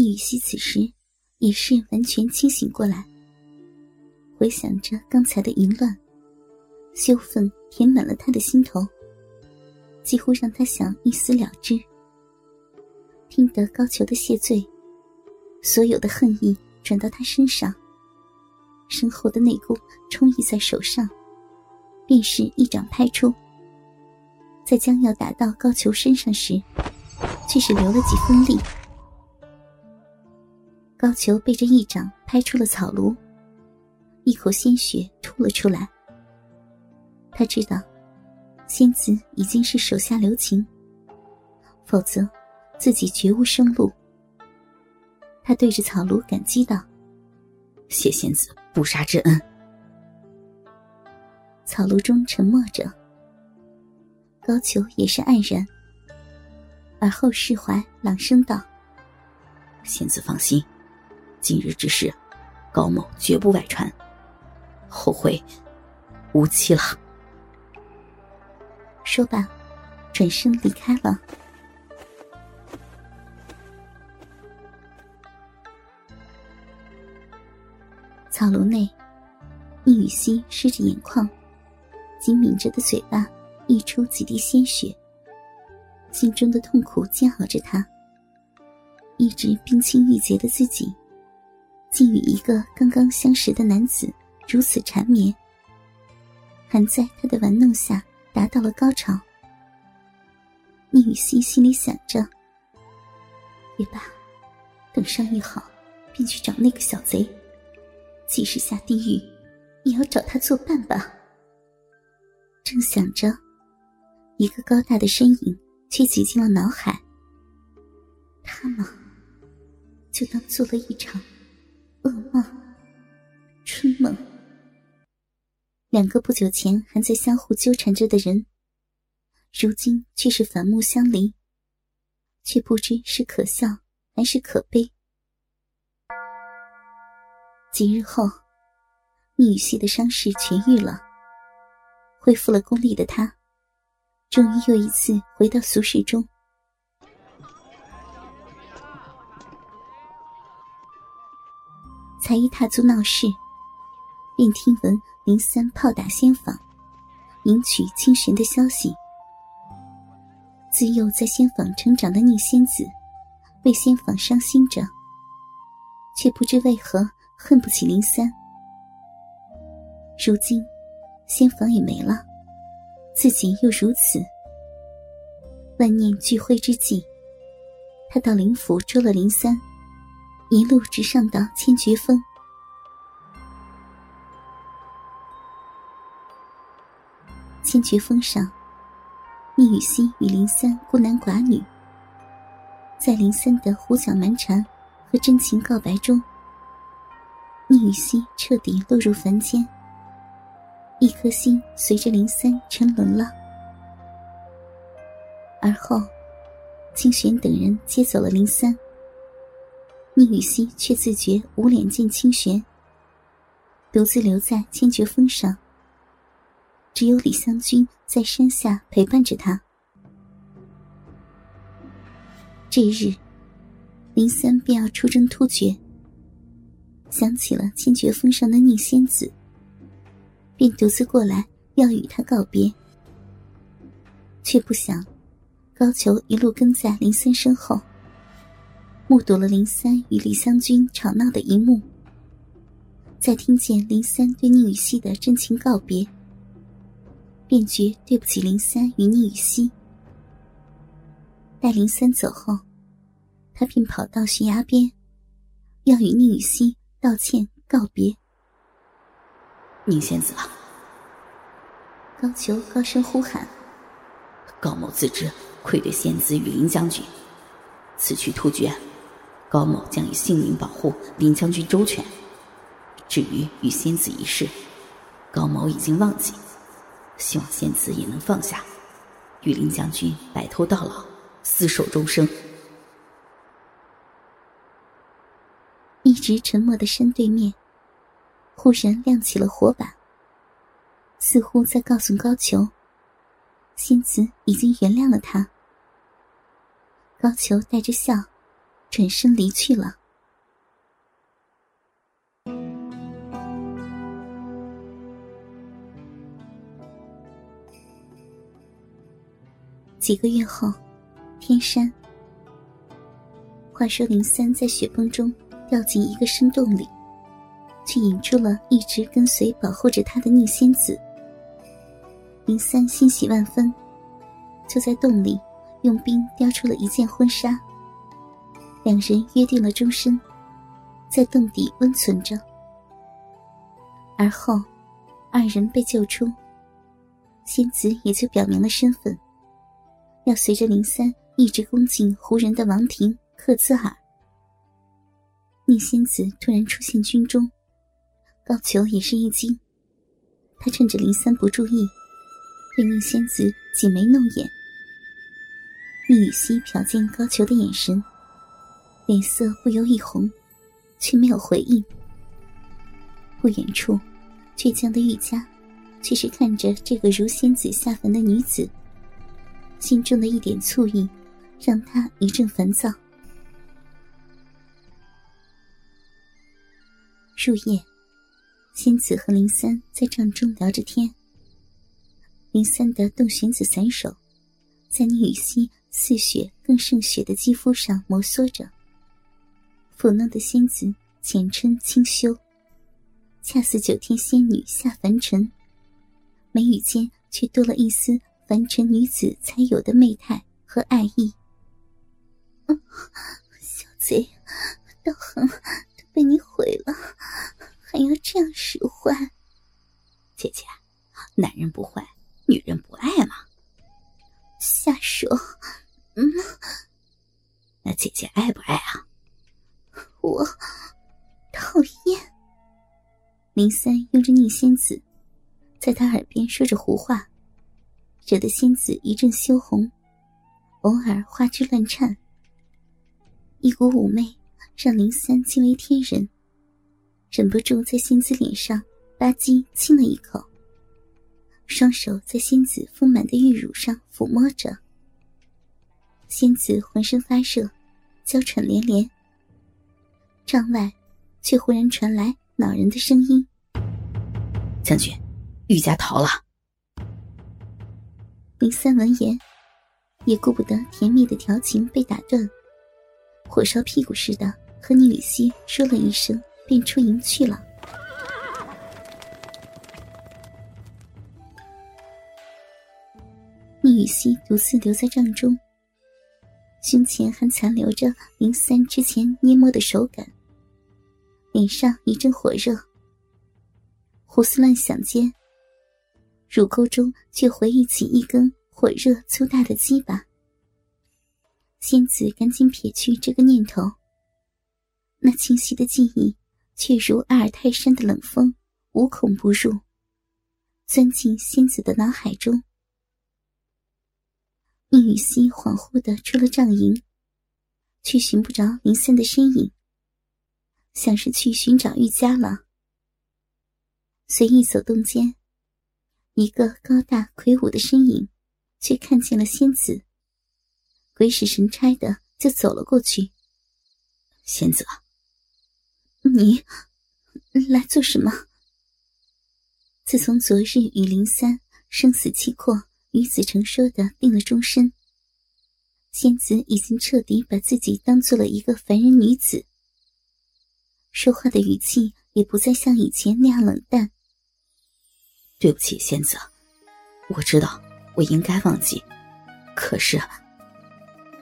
聂雨熙此时也是完全清醒过来，回想着刚才的淫乱，羞愤填满了他的心头，几乎让他想一死了之。听得高俅的谢罪，所有的恨意转到他身上，身后的内功充溢在手上，便是一掌拍出，在将要打到高俅身上时，却是留了几分力。高俅被这一掌拍出了草庐，一口鲜血吐了出来。他知道，仙子已经是手下留情，否则自己绝无生路。他对着草庐感激道：“谢仙子不杀之恩。”草庐中沉默着，高俅也是黯然，而后释怀，朗声道：“仙子放心。”今日之事，高某绝不外传，后会无期了。说罢，转身离开了。草庐内，易雨溪湿着眼眶，紧抿着的嘴巴溢出几滴鲜血，心中的痛苦煎熬着他，一直冰清玉洁的自己。竟与一个刚刚相识的男子如此缠绵，还在他的玩弄下达到了高潮。宁雨欣心里想着：“也罢，等伤愈好，便去找那个小贼，即使下地狱，也要找他作伴吧。”正想着，一个高大的身影却挤进了脑海。他吗？就当做了一场。两个不久前还在相互纠缠着的人，如今却是反目相离，却不知是可笑还是可悲。几日后，聂雨溪的伤势痊愈了，恢复了功力的他，终于又一次回到俗世中。才一踏足闹市，便听闻林三炮打仙坊，迎娶清神的消息。自幼在仙坊成长的宁仙子，为仙坊伤心着，却不知为何恨不起林三。如今，仙坊也没了，自己又如此，万念俱灰之际，他到灵府捉了林三。一路直上到千绝峰。千绝峰上，聂雨溪与林三孤男寡女，在林三的胡搅蛮缠和真情告白中，聂雨溪彻底落入凡间，一颗心随着林三沉沦了。而后，清玄等人接走了林三。聂雨溪却自觉无脸见清玄，独自留在千绝峰上。只有李香君在山下陪伴着他。这日，林三便要出征突厥，想起了千绝峰上的宁仙子，便独自过来要与他告别。却不想，高俅一路跟在林三身后。目睹了林三与李香君吵闹的一幕，在听见林三对宁雨熙的真情告别，便觉对不起林三与宁雨熙。待林三走后，他便跑到悬崖边，要与宁雨熙道歉告别。宁仙子啊！高俅高声呼喊：“高某自知愧对仙子与林将军，此去突厥。”高某将以性命保护林将军周全。至于与仙子一事，高某已经忘记，希望仙子也能放下，与林将军白头到老，厮守终生。一直沉默的山对面，忽然亮起了火把，似乎在告诉高俅，仙子已经原谅了他。高俅带着笑。转身离去了。几个月后，天山。话说林三在雪崩中掉进一个深洞里，却引出了一直跟随保护着他的逆仙子。林三欣喜万分，就在洞里用冰雕出了一件婚纱。两人约定了终身，在洞底温存着。而后，二人被救出，仙子也就表明了身份。要随着林三一直攻进胡人的王庭克孜尔。宁仙子突然出现军中，高俅也是一惊。他趁着林三不注意，对宁仙子挤眉弄眼。宁雨溪瞟见高俅的眼神，脸色不由一红，却没有回应。不远处，倔强的玉家，却是看着这个如仙子下凡的女子。心中的一点醋意，让他一阵烦躁。入夜，仙子和林三在帐中聊着天。林三的洞玄子散手，在宁雨溪似雪更胜雪的肌肤上摩挲着。抚弄的仙子浅春清修，恰似九天仙女下凡尘，眉宇间却多了一丝。凡尘女子才有的媚态和爱意。小贼，道行都被你毁了，还要这样使唤？姐姐，男人不坏，女人不爱吗。下手，嗯，那姐姐爱不爱啊？我讨厌。林三用着逆仙子，在他耳边说着胡话。惹得仙子一阵羞红，偶尔花枝乱颤。一股妩媚让林三惊为天人，忍不住在仙子脸上吧唧亲了一口，双手在仙子丰满的玉乳上抚摸着。仙子浑身发热，娇喘连连。帐外却忽然传来恼人的声音：“将军，玉家逃了。”林三闻言，也顾不得甜蜜的调情被打断，火烧屁股似的和宁雨溪说了一声，便出营去了。宁雨溪独自留在帐中，胸前还残留着林三之前捏摸的手感，脸上一阵火热，胡思乱想间。乳沟中却回忆起一根火热粗大的鸡巴，仙子赶紧撇去这个念头。那清晰的记忆，却如阿尔泰山的冷风，无孔不入，钻进仙子的脑海中。宁雨溪恍惚的出了帐营，却寻不着林森的身影，想是去寻找玉家了。随意走动间。一个高大魁梧的身影，却看见了仙子，鬼使神差的就走了过去。仙子，你来做什么？自从昨日与林三生死契阔，与子成说的定了终身，仙子已经彻底把自己当做了一个凡人女子，说话的语气也不再像以前那样冷淡。对不起，仙子，我知道我应该忘记，可是，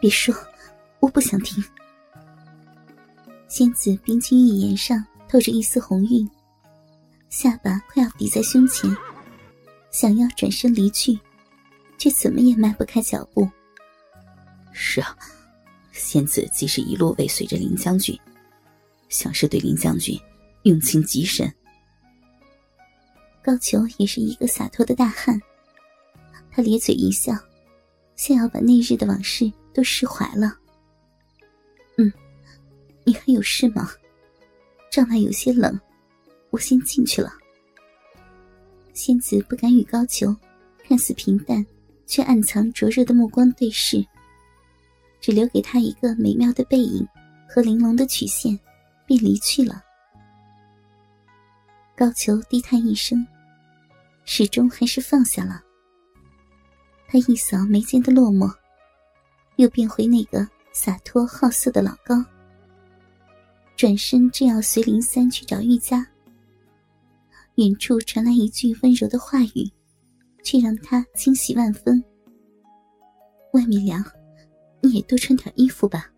别说，我不想听。仙子冰清玉颜上透着一丝红晕，下巴快要抵在胸前，想要转身离去，却怎么也迈不开脚步。是啊，仙子即使一路尾随着林将军，想是对林将军用情极深。高俅也是一个洒脱的大汉，他咧嘴一笑，像要把那日的往事都释怀了。嗯，你还有事吗？帐外有些冷，我先进去了。仙子不敢与高俅看似平淡，却暗藏灼热的目光对视，只留给他一个美妙的背影，和玲珑的曲线，便离去了。高俅低叹一声，始终还是放下了。他一扫眉间的落寞，又变回那个洒脱好色的老高。转身正要随林三去找玉佳，远处传来一句温柔的话语，却让他惊喜万分。外面凉，你也多穿点衣服吧。